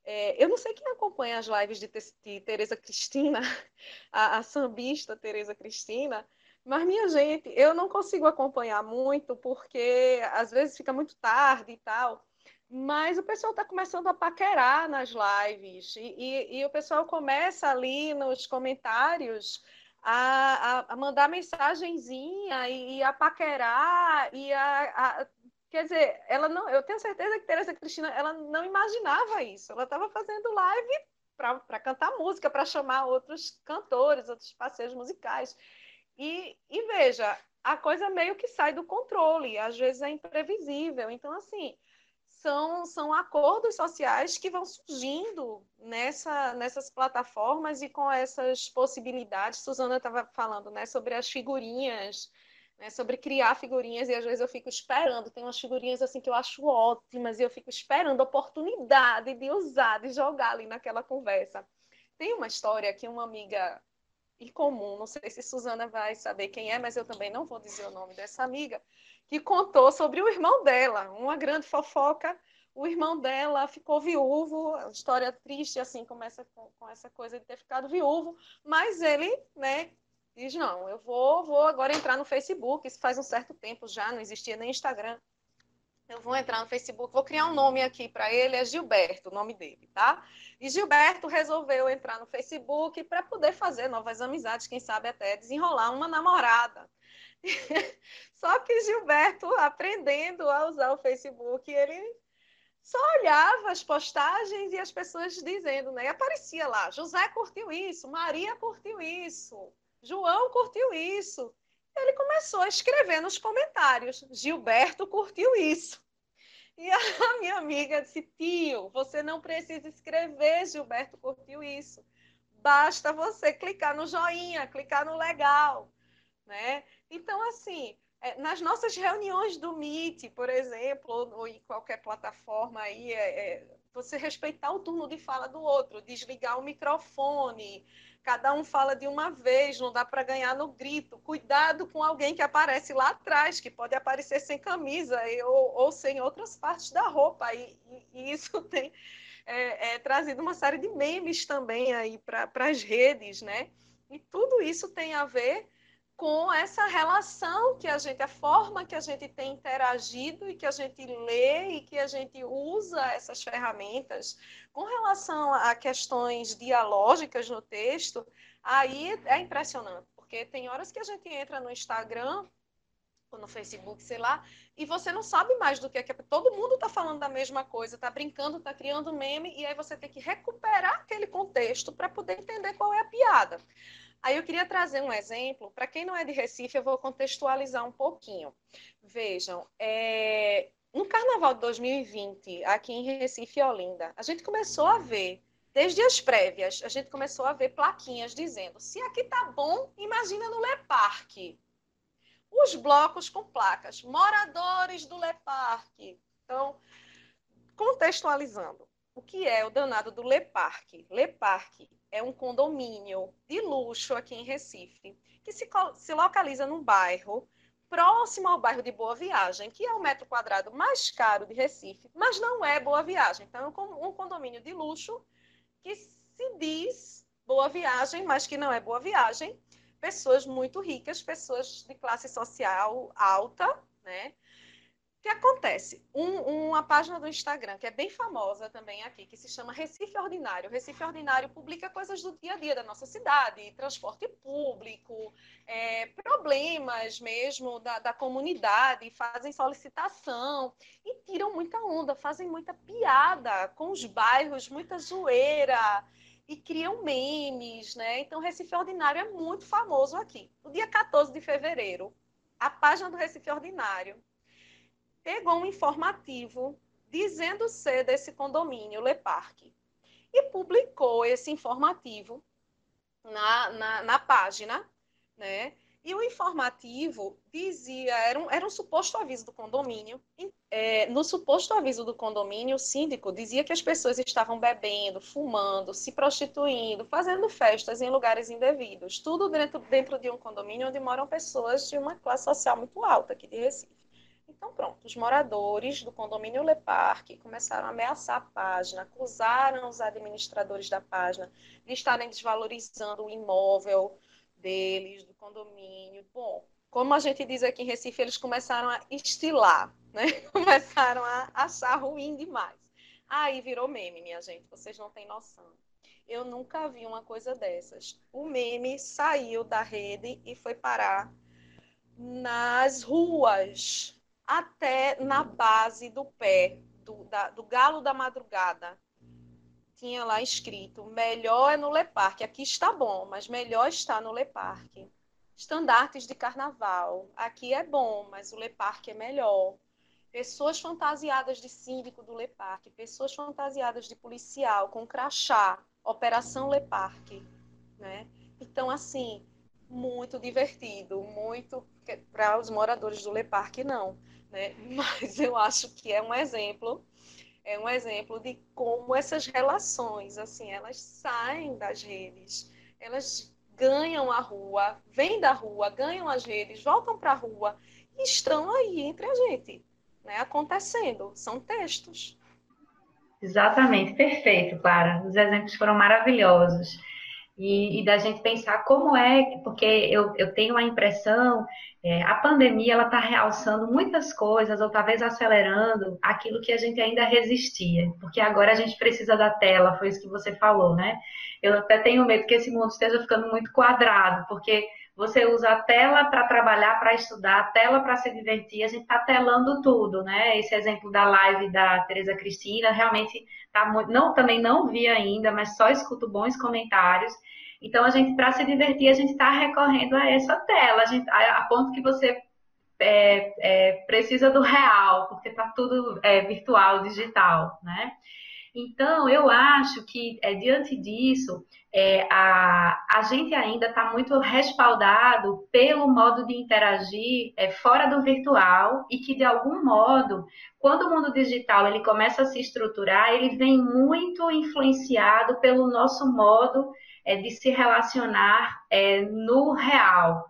É, eu não sei quem acompanha as lives de, de Tereza Cristina, a, a sambista Tereza Cristina, mas, minha gente, eu não consigo acompanhar muito, porque às vezes fica muito tarde e tal. Mas o pessoal está começando a paquerar nas lives. E, e, e, o pessoal começa ali nos comentários a, a, a mandar mensagenzinha e, a paquerar e a, a, Quer dizer, ela não, eu tenho certeza que Teresa Cristina ela não imaginava isso. Ela estava fazendo live para cantar música, para chamar outros cantores, outros parceiros musicais. E, e veja, a coisa meio que sai do controle, às vezes é imprevisível. Então, assim, são, são acordos sociais que vão surgindo nessa, nessas plataformas e com essas possibilidades. Suzana estava falando né, sobre as figurinhas, né, sobre criar figurinhas, e às vezes eu fico esperando. Tem umas figurinhas assim que eu acho ótimas, e eu fico esperando a oportunidade de usar, de jogar ali naquela conversa. Tem uma história que uma amiga em comum, não sei se Suzana vai saber quem é, mas eu também não vou dizer o nome dessa amiga, que contou sobre o irmão dela, uma grande fofoca. O irmão dela ficou viúvo, história triste, assim, começa com, com essa coisa de ter ficado viúvo, mas ele, né, diz: não, eu vou, vou agora entrar no Facebook. Isso faz um certo tempo já, não existia nem Instagram. Eu vou entrar no Facebook, vou criar um nome aqui para ele, é Gilberto, o nome dele, tá? E Gilberto resolveu entrar no Facebook para poder fazer novas amizades, quem sabe até desenrolar uma namorada. Só que Gilberto, aprendendo a usar o Facebook, ele só olhava as postagens e as pessoas dizendo, né? E aparecia lá, José curtiu isso, Maria curtiu isso, João curtiu isso ele começou a escrever nos comentários: Gilberto curtiu isso. E a minha amiga disse: Tio, você não precisa escrever, Gilberto curtiu isso. Basta você clicar no joinha, clicar no legal. Né? Então, assim, é, nas nossas reuniões do Meet, por exemplo, ou, em qualquer plataforma aí, é, é, você respeitar o turno de fala do outro, desligar o microfone, cada um fala de uma vez, não dá para ganhar no grito. Cuidado com alguém que aparece lá atrás, que pode aparecer sem camisa ou, ou sem outras partes da roupa. E, e isso tem é, é, trazido uma série de memes também aí para as redes, né? E tudo isso tem a ver com essa relação que a gente, a forma que a gente tem interagido e que a gente lê e que a gente usa essas ferramentas com relação a questões dialógicas no texto, aí é impressionante, porque tem horas que a gente entra no Instagram ou no Facebook, sei lá, e você não sabe mais do que é que todo mundo está falando da mesma coisa, está brincando, está criando meme, e aí você tem que recuperar aquele contexto para poder entender qual é a piada. Aí eu queria trazer um exemplo. Para quem não é de Recife, eu vou contextualizar um pouquinho. Vejam, é... no Carnaval de 2020, aqui em Recife e Olinda, a gente começou a ver, desde as prévias, a gente começou a ver plaquinhas dizendo: se aqui tá bom, imagina no Le Parque. Os blocos com placas, moradores do Le Parque. Então, contextualizando, o que é o danado do Le Parque? Le Parque é um condomínio de luxo aqui em Recife, que se, se localiza num bairro próximo ao bairro de Boa Viagem, que é o metro quadrado mais caro de Recife, mas não é Boa Viagem. Então, é um condomínio de luxo que se diz Boa Viagem, mas que não é Boa Viagem. Pessoas muito ricas, pessoas de classe social alta, né? O que acontece? Um, uma página do Instagram, que é bem famosa também aqui, que se chama Recife Ordinário. Recife Ordinário publica coisas do dia a dia da nossa cidade, transporte público, é, problemas mesmo da, da comunidade, fazem solicitação e tiram muita onda, fazem muita piada com os bairros, muita zoeira e criam memes, né? Então, Recife Ordinário é muito famoso aqui. No dia 14 de fevereiro, a página do Recife Ordinário pegou um informativo dizendo ser desse condomínio Le Parque e publicou esse informativo na, na, na página, né? E o informativo dizia, era um, era um suposto aviso do condomínio. É, no suposto aviso do condomínio, o síndico dizia que as pessoas estavam bebendo, fumando, se prostituindo, fazendo festas em lugares indevidos. Tudo dentro, dentro de um condomínio onde moram pessoas de uma classe social muito alta aqui de Recife. Então, pronto, os moradores do condomínio Le Parque começaram a ameaçar a página, acusaram os administradores da página de estarem desvalorizando o imóvel deles, do condomínio. Bom, como a gente diz aqui em Recife, eles começaram a estilar, né? Começaram a achar ruim demais. Aí virou meme, minha gente, vocês não têm noção. Eu nunca vi uma coisa dessas. O meme saiu da rede e foi parar nas ruas até na base do pé, do, da, do galo da madrugada. Tinha lá escrito: melhor é no Le Parque. Aqui está bom, mas melhor está no Le Parque. Estandartes de carnaval. Aqui é bom, mas o Le Parque é melhor. Pessoas fantasiadas de síndico do Le Parque, pessoas fantasiadas de policial com crachá, Operação Le Parque, né? Então, assim, muito divertido, muito para os moradores do Le Parque não né? Mas eu acho que é um exemplo, é um exemplo de como essas relações, assim, elas saem das redes, elas ganham a rua, vêm da rua, ganham as redes, voltam para a rua e estão aí entre a gente, né? Acontecendo, são textos. Exatamente, perfeito, Clara. Os exemplos foram maravilhosos e, e, da gente pensar como é, porque eu, eu tenho a impressão, é, a pandemia ela está realçando muitas coisas, ou talvez acelerando aquilo que a gente ainda resistia, porque agora a gente precisa da tela, foi isso que você falou, né? Eu até tenho medo que esse mundo esteja ficando muito quadrado, porque você usa a tela para trabalhar, para estudar, a tela para se divertir, a gente está telando tudo, né? Esse exemplo da live da Tereza Cristina, realmente tá muito, não, também não vi ainda, mas só escuto bons comentários. Então, a gente, para se divertir, a gente está recorrendo a essa tela, a, gente, a, a ponto que você é, é, precisa do real, porque está tudo é, virtual, digital, né? Então, eu acho que, é, diante disso, é, a, a gente ainda está muito respaldado pelo modo de interagir é, fora do virtual e que, de algum modo, quando o mundo digital ele começa a se estruturar, ele vem muito influenciado pelo nosso modo de se relacionar no real,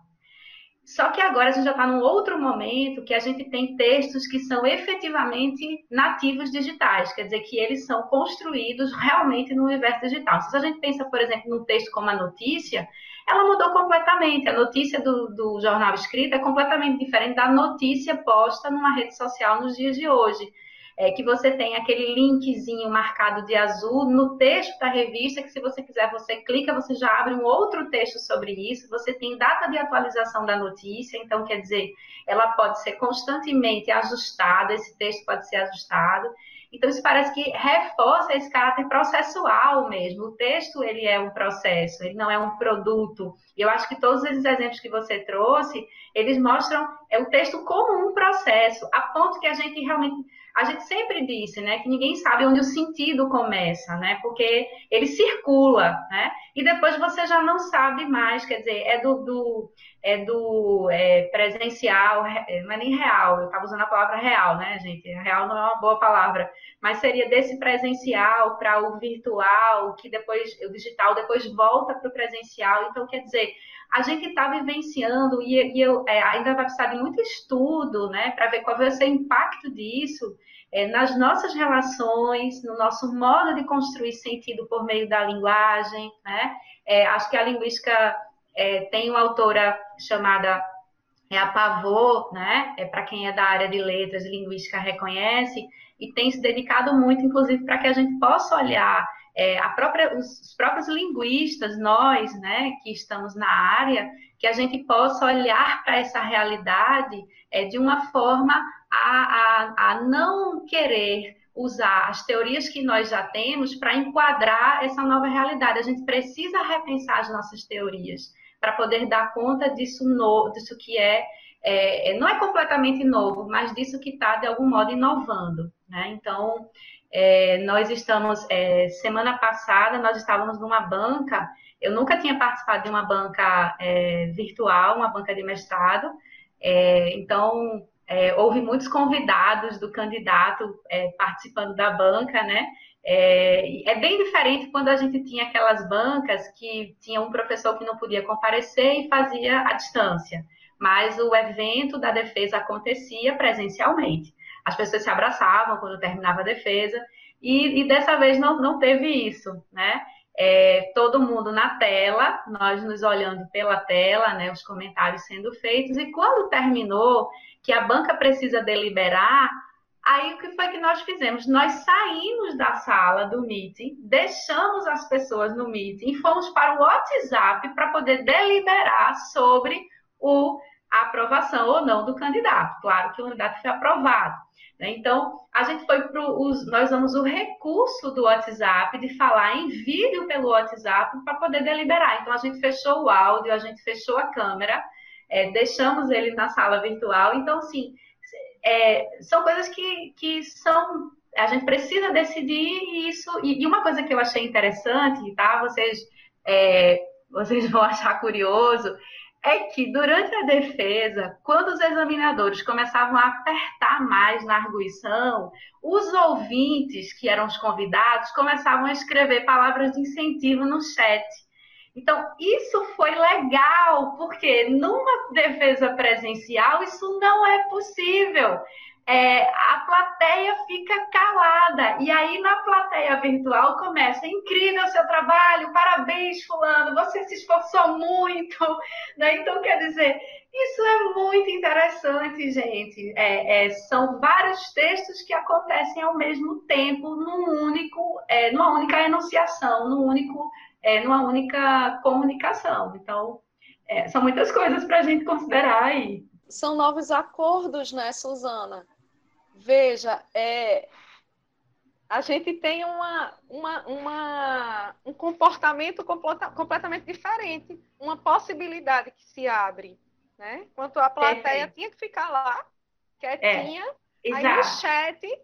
só que agora a gente já está num outro momento que a gente tem textos que são efetivamente nativos digitais, quer dizer que eles são construídos realmente no universo digital. Se a gente pensa, por exemplo, num texto como a notícia, ela mudou completamente. A notícia do, do jornal escrito é completamente diferente da notícia posta numa rede social nos dias de hoje é, que você tem aquele linkzinho marcado de azul no texto da revista, que se você quiser, você clica, você já abre um outro texto sobre isso. Você tem data de atualização da notícia, então quer dizer, ela pode ser constantemente ajustada, esse texto pode ser ajustado. Então, isso parece que reforça esse caráter processual mesmo. O texto, ele é um processo, ele não é um produto. E eu acho que todos esses exemplos que você trouxe, eles mostram é o texto como um processo, a ponto que a gente realmente a gente sempre disse, né, que ninguém sabe onde o sentido começa, né, porque ele circula, né, e depois você já não sabe mais, quer dizer, é do, do é do é, presencial, é, não é nem real, eu estava usando a palavra real, né, gente, real não é uma boa palavra, mas seria desse presencial para o virtual, que depois, o digital depois volta para o presencial, então, quer dizer, a gente está vivenciando e, e eu, é, ainda vai precisar de muito estudo, né, para ver qual vai ser o impacto disso é, nas nossas relações, no nosso modo de construir sentido por meio da linguagem, né? É, acho que a linguística é, tem uma autora chamada é a Pavô, né? É para quem é da área de letras e linguística reconhece e tem se dedicado muito, inclusive, para que a gente possa olhar é, a própria, os, os próprios linguistas, nós, né, que estamos na área, que a gente possa olhar para essa realidade é, de uma forma a, a, a não querer usar as teorias que nós já temos para enquadrar essa nova realidade. A gente precisa repensar as nossas teorias para poder dar conta disso, no, disso que é, é, não é completamente novo, mas disso que está, de algum modo, inovando. Né? Então, é, nós estamos, é, semana passada, nós estávamos numa banca, eu nunca tinha participado de uma banca é, virtual, uma banca de mestrado, é, então é, houve muitos convidados do candidato é, participando da banca, né? É, é, bem diferente quando a gente tinha aquelas bancas que tinha um professor que não podia comparecer e fazia à distância, mas o evento da defesa acontecia presencialmente. As pessoas se abraçavam quando terminava a defesa, e, e dessa vez não, não teve isso, né? É, todo mundo na tela, nós nos olhando pela tela, né, os comentários sendo feitos, e quando terminou, que a banca precisa deliberar, aí o que foi que nós fizemos? Nós saímos da sala do meeting, deixamos as pessoas no meeting e fomos para o WhatsApp para poder deliberar sobre o, a aprovação ou não do candidato. Claro que o candidato foi aprovado. Né? Então, a gente foi para. Nós usamos o recurso do WhatsApp de falar em vídeo pelo WhatsApp para poder deliberar. Então, a gente fechou o áudio, a gente fechou a câmera é, deixamos ele na sala virtual. Então, sim, é, são coisas que, que são. A gente precisa decidir isso. E, e uma coisa que eu achei interessante, tá? Vocês, é, vocês vão achar curioso, é que durante a defesa, quando os examinadores começavam a apertar mais na arguição, os ouvintes, que eram os convidados, começavam a escrever palavras de incentivo no chat. Então, isso foi legal, porque numa defesa presencial isso não é possível. É, a plateia fica calada. E aí, na plateia virtual, começa: incrível seu trabalho, parabéns, Fulano, você se esforçou muito. Né? Então, quer dizer, isso é muito interessante, gente. É, é, são vários textos que acontecem ao mesmo tempo, num único, é, numa única enunciação, num único é, numa única comunicação. Então, é, são muitas coisas para a gente considerar aí. São novos acordos, né, Suzana? Veja, é, a gente tem uma, uma, uma, um comportamento completamente diferente, uma possibilidade que se abre, né? Enquanto a plateia tinha que ficar lá, quietinha, é, aí no chat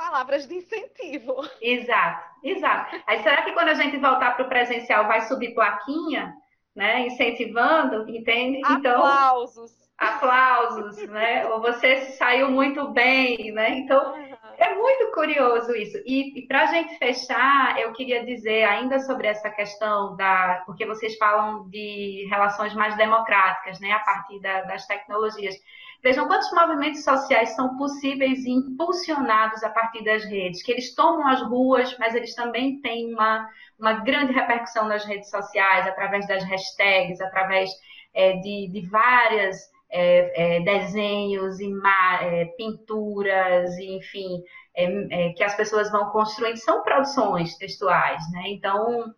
palavras de incentivo. Exato, exato. Aí será que quando a gente voltar para o presencial vai subir plaquinha, né? Incentivando, entende? Então, aplausos. Aplausos, né? Ou você saiu muito bem, né? Então, é muito curioso isso. E, e para a gente fechar, eu queria dizer ainda sobre essa questão da. Porque vocês falam de relações mais democráticas, né? A partir da, das tecnologias. Vejam quantos movimentos sociais são possíveis e impulsionados a partir das redes, que eles tomam as ruas, mas eles também têm uma, uma grande repercussão nas redes sociais, através das hashtags, através é, de, de várias é, é, desenhos, ima, é, pinturas, enfim, é, é, que as pessoas vão construindo, são produções textuais, né? Então,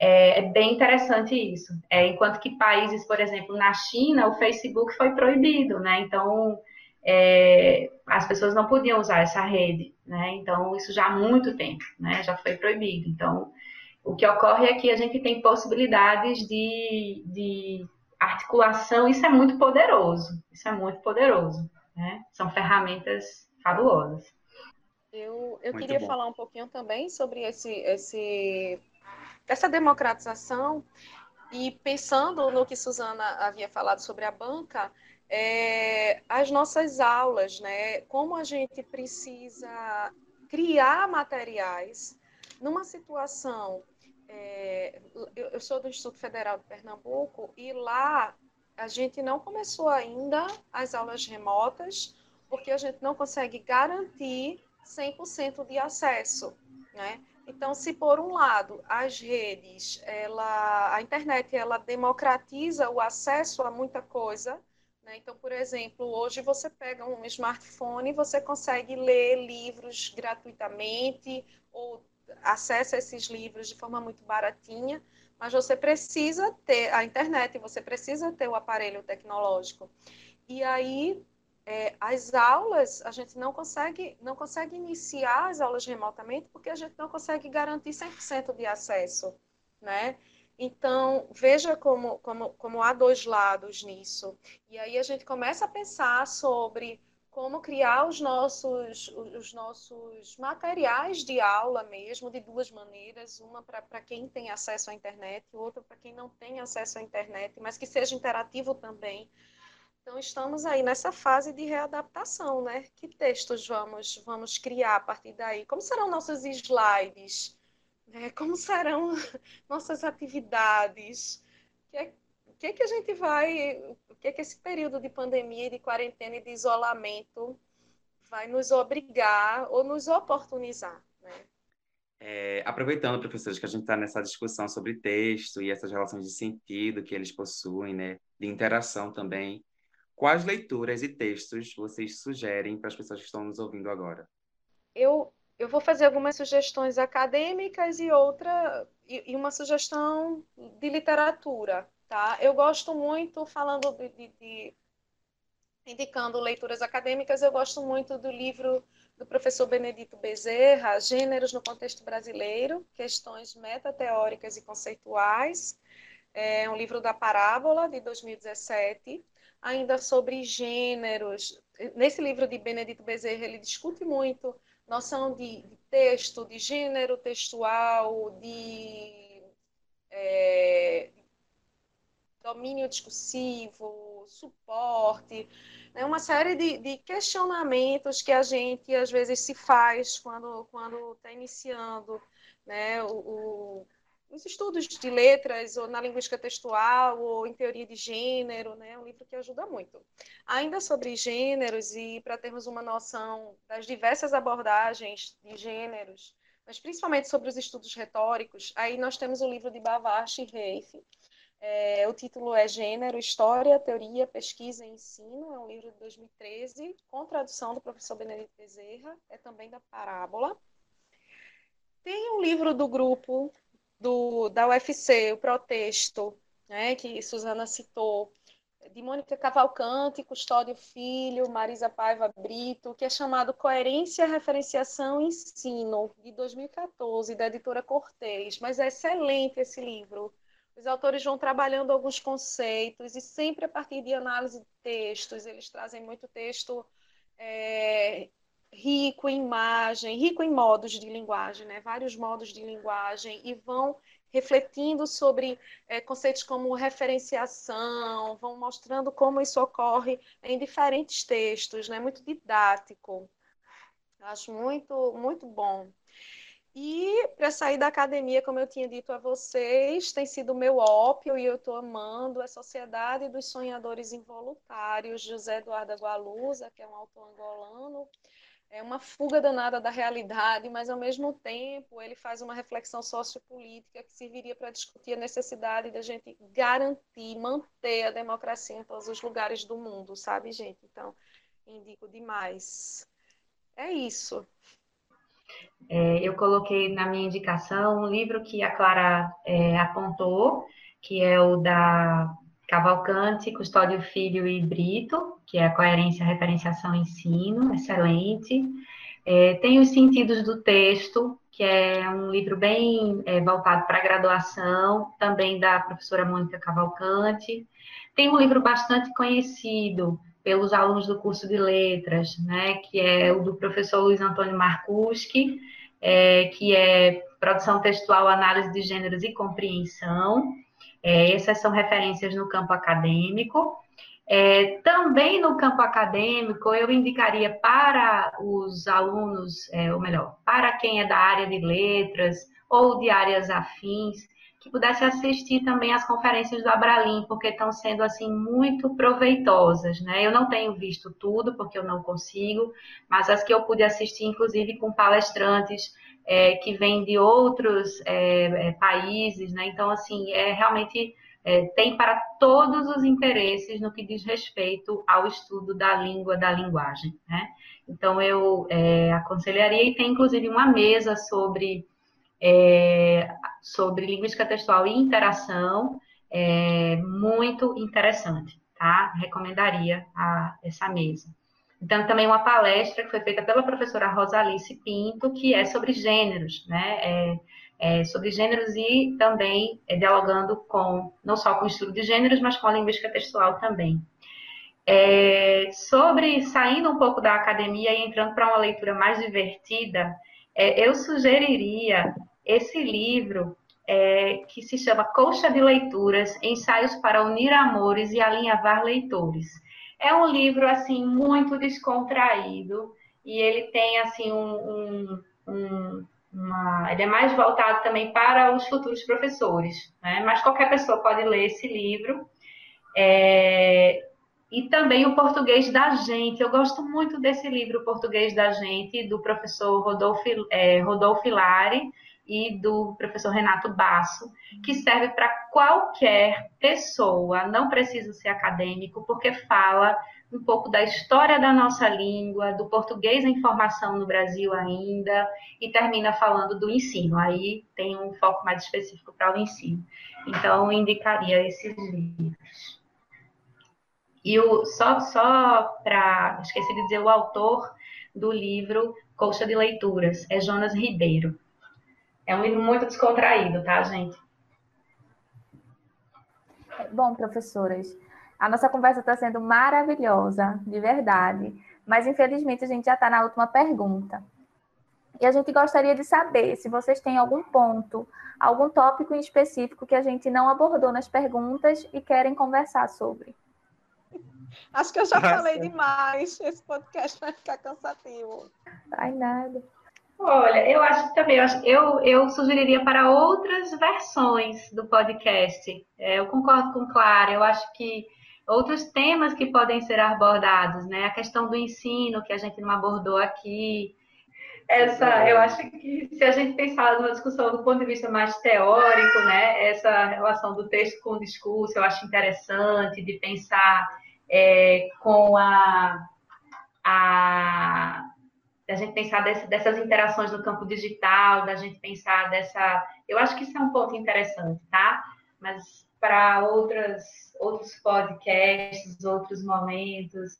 é, é bem interessante isso. É, enquanto que países, por exemplo, na China, o Facebook foi proibido, né? Então, é, as pessoas não podiam usar essa rede, né? Então, isso já há muito tempo, né? Já foi proibido. Então, o que ocorre é que a gente tem possibilidades de, de articulação, isso é muito poderoso, isso é muito poderoso, né? São ferramentas fabulosas. Eu, eu queria bom. falar um pouquinho também sobre esse, esse essa democratização e pensando no que Suzana havia falado sobre a banca, é, as nossas aulas, né? Como a gente precisa criar materiais numa situação. É, eu, eu sou do Instituto Federal de Pernambuco e lá a gente não começou ainda as aulas remotas porque a gente não consegue garantir 100% de acesso, né? Então, se por um lado as redes, ela, a internet, ela democratiza o acesso a muita coisa, Né? Então, por exemplo, hoje você pega um smartphone e você consegue ler livros gratuitamente ou acessa esses livros de forma muito baratinha, mas você precisa ter a internet, você precisa ter o aparelho tecnológico. E aí, é, as aulas, a gente não consegue, não consegue iniciar as aulas remotamente porque a gente não consegue garantir 100% de acesso, né? Então, veja como, como, como há dois lados nisso. E aí a gente começa a pensar sobre como criar os nossos, os nossos materiais de aula mesmo, de duas maneiras, uma para quem tem acesso à internet, outra para quem não tem acesso à internet, mas que seja interativo também. Então, estamos aí nessa fase de readaptação, né? Que textos vamos, vamos criar a partir daí? Como serão nossos slides? Né? Como serão nossas atividades? O que, é, que, que a gente vai, o que, é que esse período de pandemia, de quarentena e de isolamento vai nos obrigar ou nos oportunizar? Né? É, aproveitando, professores, que a gente está nessa discussão sobre texto e essas relações de sentido que eles possuem, né, de interação também, quais leituras e textos vocês sugerem para as pessoas que estão nos ouvindo agora? Eu eu vou fazer algumas sugestões acadêmicas e outra e, uma sugestão de literatura, tá? Eu gosto muito falando de, de, de, indicando leituras acadêmicas, eu gosto muito do livro do professor Benedito Bezerra, Gêneros no contexto brasileiro, questões metateóricas e conceituais. É um livro da Parábola de 2017, ainda sobre gêneros. Nesse livro de Benedito Bezerra, ele discute muito noção de, de texto, de gênero textual, de é, domínio discursivo, suporte, né? uma série de, de, questionamentos que a gente às vezes se faz quando está iniciando né, o nos estudos de letras, ou na linguística textual, ou em teoria de gênero, né? É um livro que ajuda muito. Ainda sobre gêneros, e para termos uma noção das diversas abordagens de gêneros, mas principalmente sobre os estudos retóricos, aí nós temos o livro de Bavache e Reif. É, o título é Gênero, História, Teoria, Pesquisa e Ensino. É um livro de 2013, com tradução do professor Benedito Bezerra, é também da Parábola. Tem um livro do grupo do, da UFC, o protesto, né, que Suzana citou, de Mônica Cavalcante, Custódio Filho, Marisa Paiva Brito, que é chamado Coerência, Referenciação e Ensino, de 2014, da editora Cortez. Mas é excelente esse livro. Os autores vão trabalhando alguns conceitos e sempre a partir de análise de textos. Eles trazem muito texto é, rico em imagem, rico em modos de linguagem, né? vários modos de linguagem, e vão refletindo sobre é, conceitos como referenciação, vão mostrando como isso ocorre em diferentes textos, né? muito didático. Acho muito, muito bom. E para sair da academia, como eu tinha dito a vocês, tem sido meu ópio e eu estou amando a Sociedade dos Sonhadores Involuntários, José Eduardo Agualusa, que é um autor angolano, é uma fuga danada da realidade, mas ao mesmo tempo ele faz uma reflexão sociopolítica que serviria para discutir a necessidade da gente garantir, manter a democracia em todos os lugares do mundo, sabe, gente? Então, indico demais. É isso. É, eu coloquei na minha indicação um livro que a Clara é, apontou, que é o da Cavalcante, Custódio Filho e Brito, que é a coerência, referenciação e ensino, excelente. É, tem os sentidos do texto, que é um livro bem é, voltado para a graduação, também da professora Mônica Cavalcante. Tem um livro bastante conhecido pelos alunos do curso de letras, né, que é o do professor Luiz Antônio Marcuski, é, que é Produção Textual, Análise de Gêneros e Compreensão. É, essas são referências no campo acadêmico. É, também no campo acadêmico, eu indicaria para os alunos, é, ou melhor, para quem é da área de letras ou de áreas afins, que pudesse assistir também as conferências do Abralim, porque estão sendo assim muito proveitosas, né? Eu não tenho visto tudo, porque eu não consigo, mas as que eu pude assistir, inclusive com palestrantes é, que vêm de outros é, é, países, né? Então, assim, é realmente é, tem para todos os interesses no que diz respeito ao estudo da língua, da linguagem. Né? Então, eu é, aconselharia, e tem inclusive uma mesa sobre, é, sobre linguística textual e interação, é, muito interessante, tá? Recomendaria a, essa mesa. Então, também uma palestra que foi feita pela professora Rosalice Pinto, que é sobre gêneros, né? É, sobre gêneros e também é, dialogando com, não só com o estudo de gêneros, mas com a linguística textual também. É, sobre saindo um pouco da academia e entrando para uma leitura mais divertida, é, eu sugeriria esse livro é, que se chama Colcha de Leituras, Ensaios para Unir Amores e Alinhavar Leitores. É um livro, assim, muito descontraído e ele tem, assim, um, um, um uma... Ele é mais voltado também para os futuros professores, né? Mas qualquer pessoa pode ler esse livro. É... E também o Português da Gente. Eu gosto muito desse livro, O Português da Gente, do professor Rodolfo, é, Rodolfo Hilari e do professor Renato Basso, que serve para qualquer pessoa, não precisa ser acadêmico, porque fala um pouco da história da nossa língua, do português em formação no Brasil ainda, e termina falando do ensino. Aí tem um foco mais específico para o ensino. Então, indicaria esses livros. E o, só, só para. Esqueci de dizer o autor do livro Colcha de Leituras, é Jonas Ribeiro. É um livro muito descontraído, tá, gente? Bom, professoras, a nossa conversa está sendo maravilhosa, de verdade. Mas infelizmente a gente já está na última pergunta. E a gente gostaria de saber se vocês têm algum ponto, algum tópico em específico que a gente não abordou nas perguntas e querem conversar sobre. Acho que eu já falei demais. Esse podcast vai ficar cansativo. Ai, nada. Olha, eu acho também, eu, acho, eu, eu sugeriria para outras versões do podcast. É, eu concordo com Clara, eu acho que outros temas que podem ser abordados, né? A questão do ensino, que a gente não abordou aqui. Essa, eu acho que se a gente pensar numa discussão do ponto de vista mais teórico, né? Essa relação do texto com o discurso, eu acho interessante de pensar é, com a, a da gente pensar dessas interações no campo digital, da gente pensar dessa. Eu acho que isso é um ponto interessante, tá? Mas para outras, outros podcasts, outros momentos,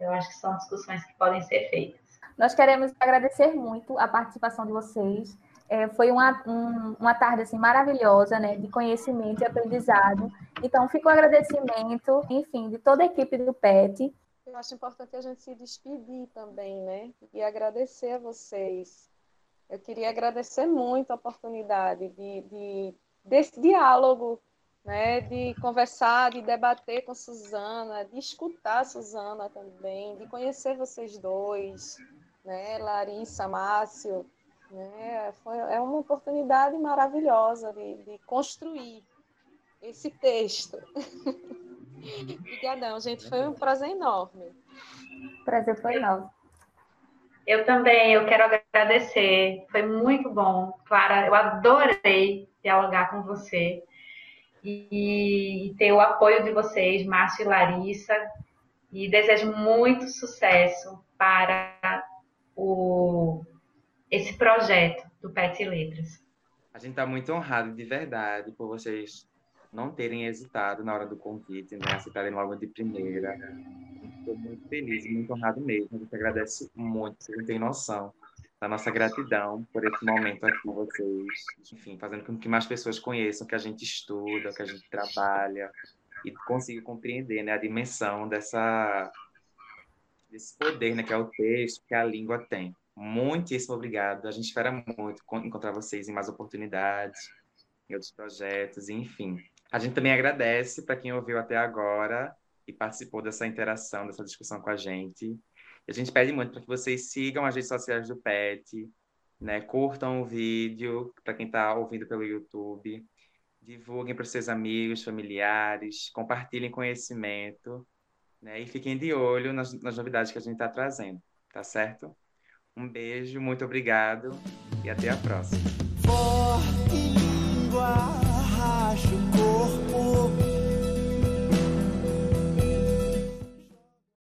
eu acho que são discussões que podem ser feitas. Nós queremos agradecer muito a participação de vocês. É, foi uma, um, uma tarde assim, maravilhosa, né, de conhecimento e aprendizado. Então, fica o agradecimento, enfim, de toda a equipe do PET eu acho importante a gente se despedir também, né? E agradecer a vocês. Eu queria agradecer muito a oportunidade de, de desse diálogo, né? De conversar, de debater com Suzana, de escutar a Suzana também, de conhecer vocês dois, né? Larissa, Márcio, né? Foi, é uma oportunidade maravilhosa de, de construir esse texto. Obrigadão, gente. Foi um prazer enorme. prazer foi nosso. Eu também, eu quero agradecer. Foi muito bom. Clara, eu adorei dialogar com você e ter o apoio de vocês, Márcio e Larissa. E desejo muito sucesso para o, esse projeto do PET Letras. A gente está muito honrado, de verdade, por vocês não terem hesitado na hora do convite, né? Aceitarem logo de primeira. Estou muito feliz, muito honrado mesmo. A gente agradece muito, vocês não têm noção da nossa gratidão por esse momento aqui, vocês, enfim, fazendo com que mais pessoas conheçam que a gente estuda, que a gente trabalha e consiga compreender, né, a dimensão dessa desse poder, né, que é o texto, que a língua tem. Muitíssimo obrigado. A gente espera muito encontrar vocês em mais oportunidades, em outros projetos, enfim. A gente também agradece para quem ouviu até agora e participou dessa interação, dessa discussão com a gente. A gente pede muito para que vocês sigam as redes sociais do PET, né? curtam o vídeo para quem está ouvindo pelo YouTube, divulguem para seus amigos, familiares, compartilhem conhecimento né? e fiquem de olho nas, nas novidades que a gente está trazendo, tá certo? Um beijo, muito obrigado e até a próxima.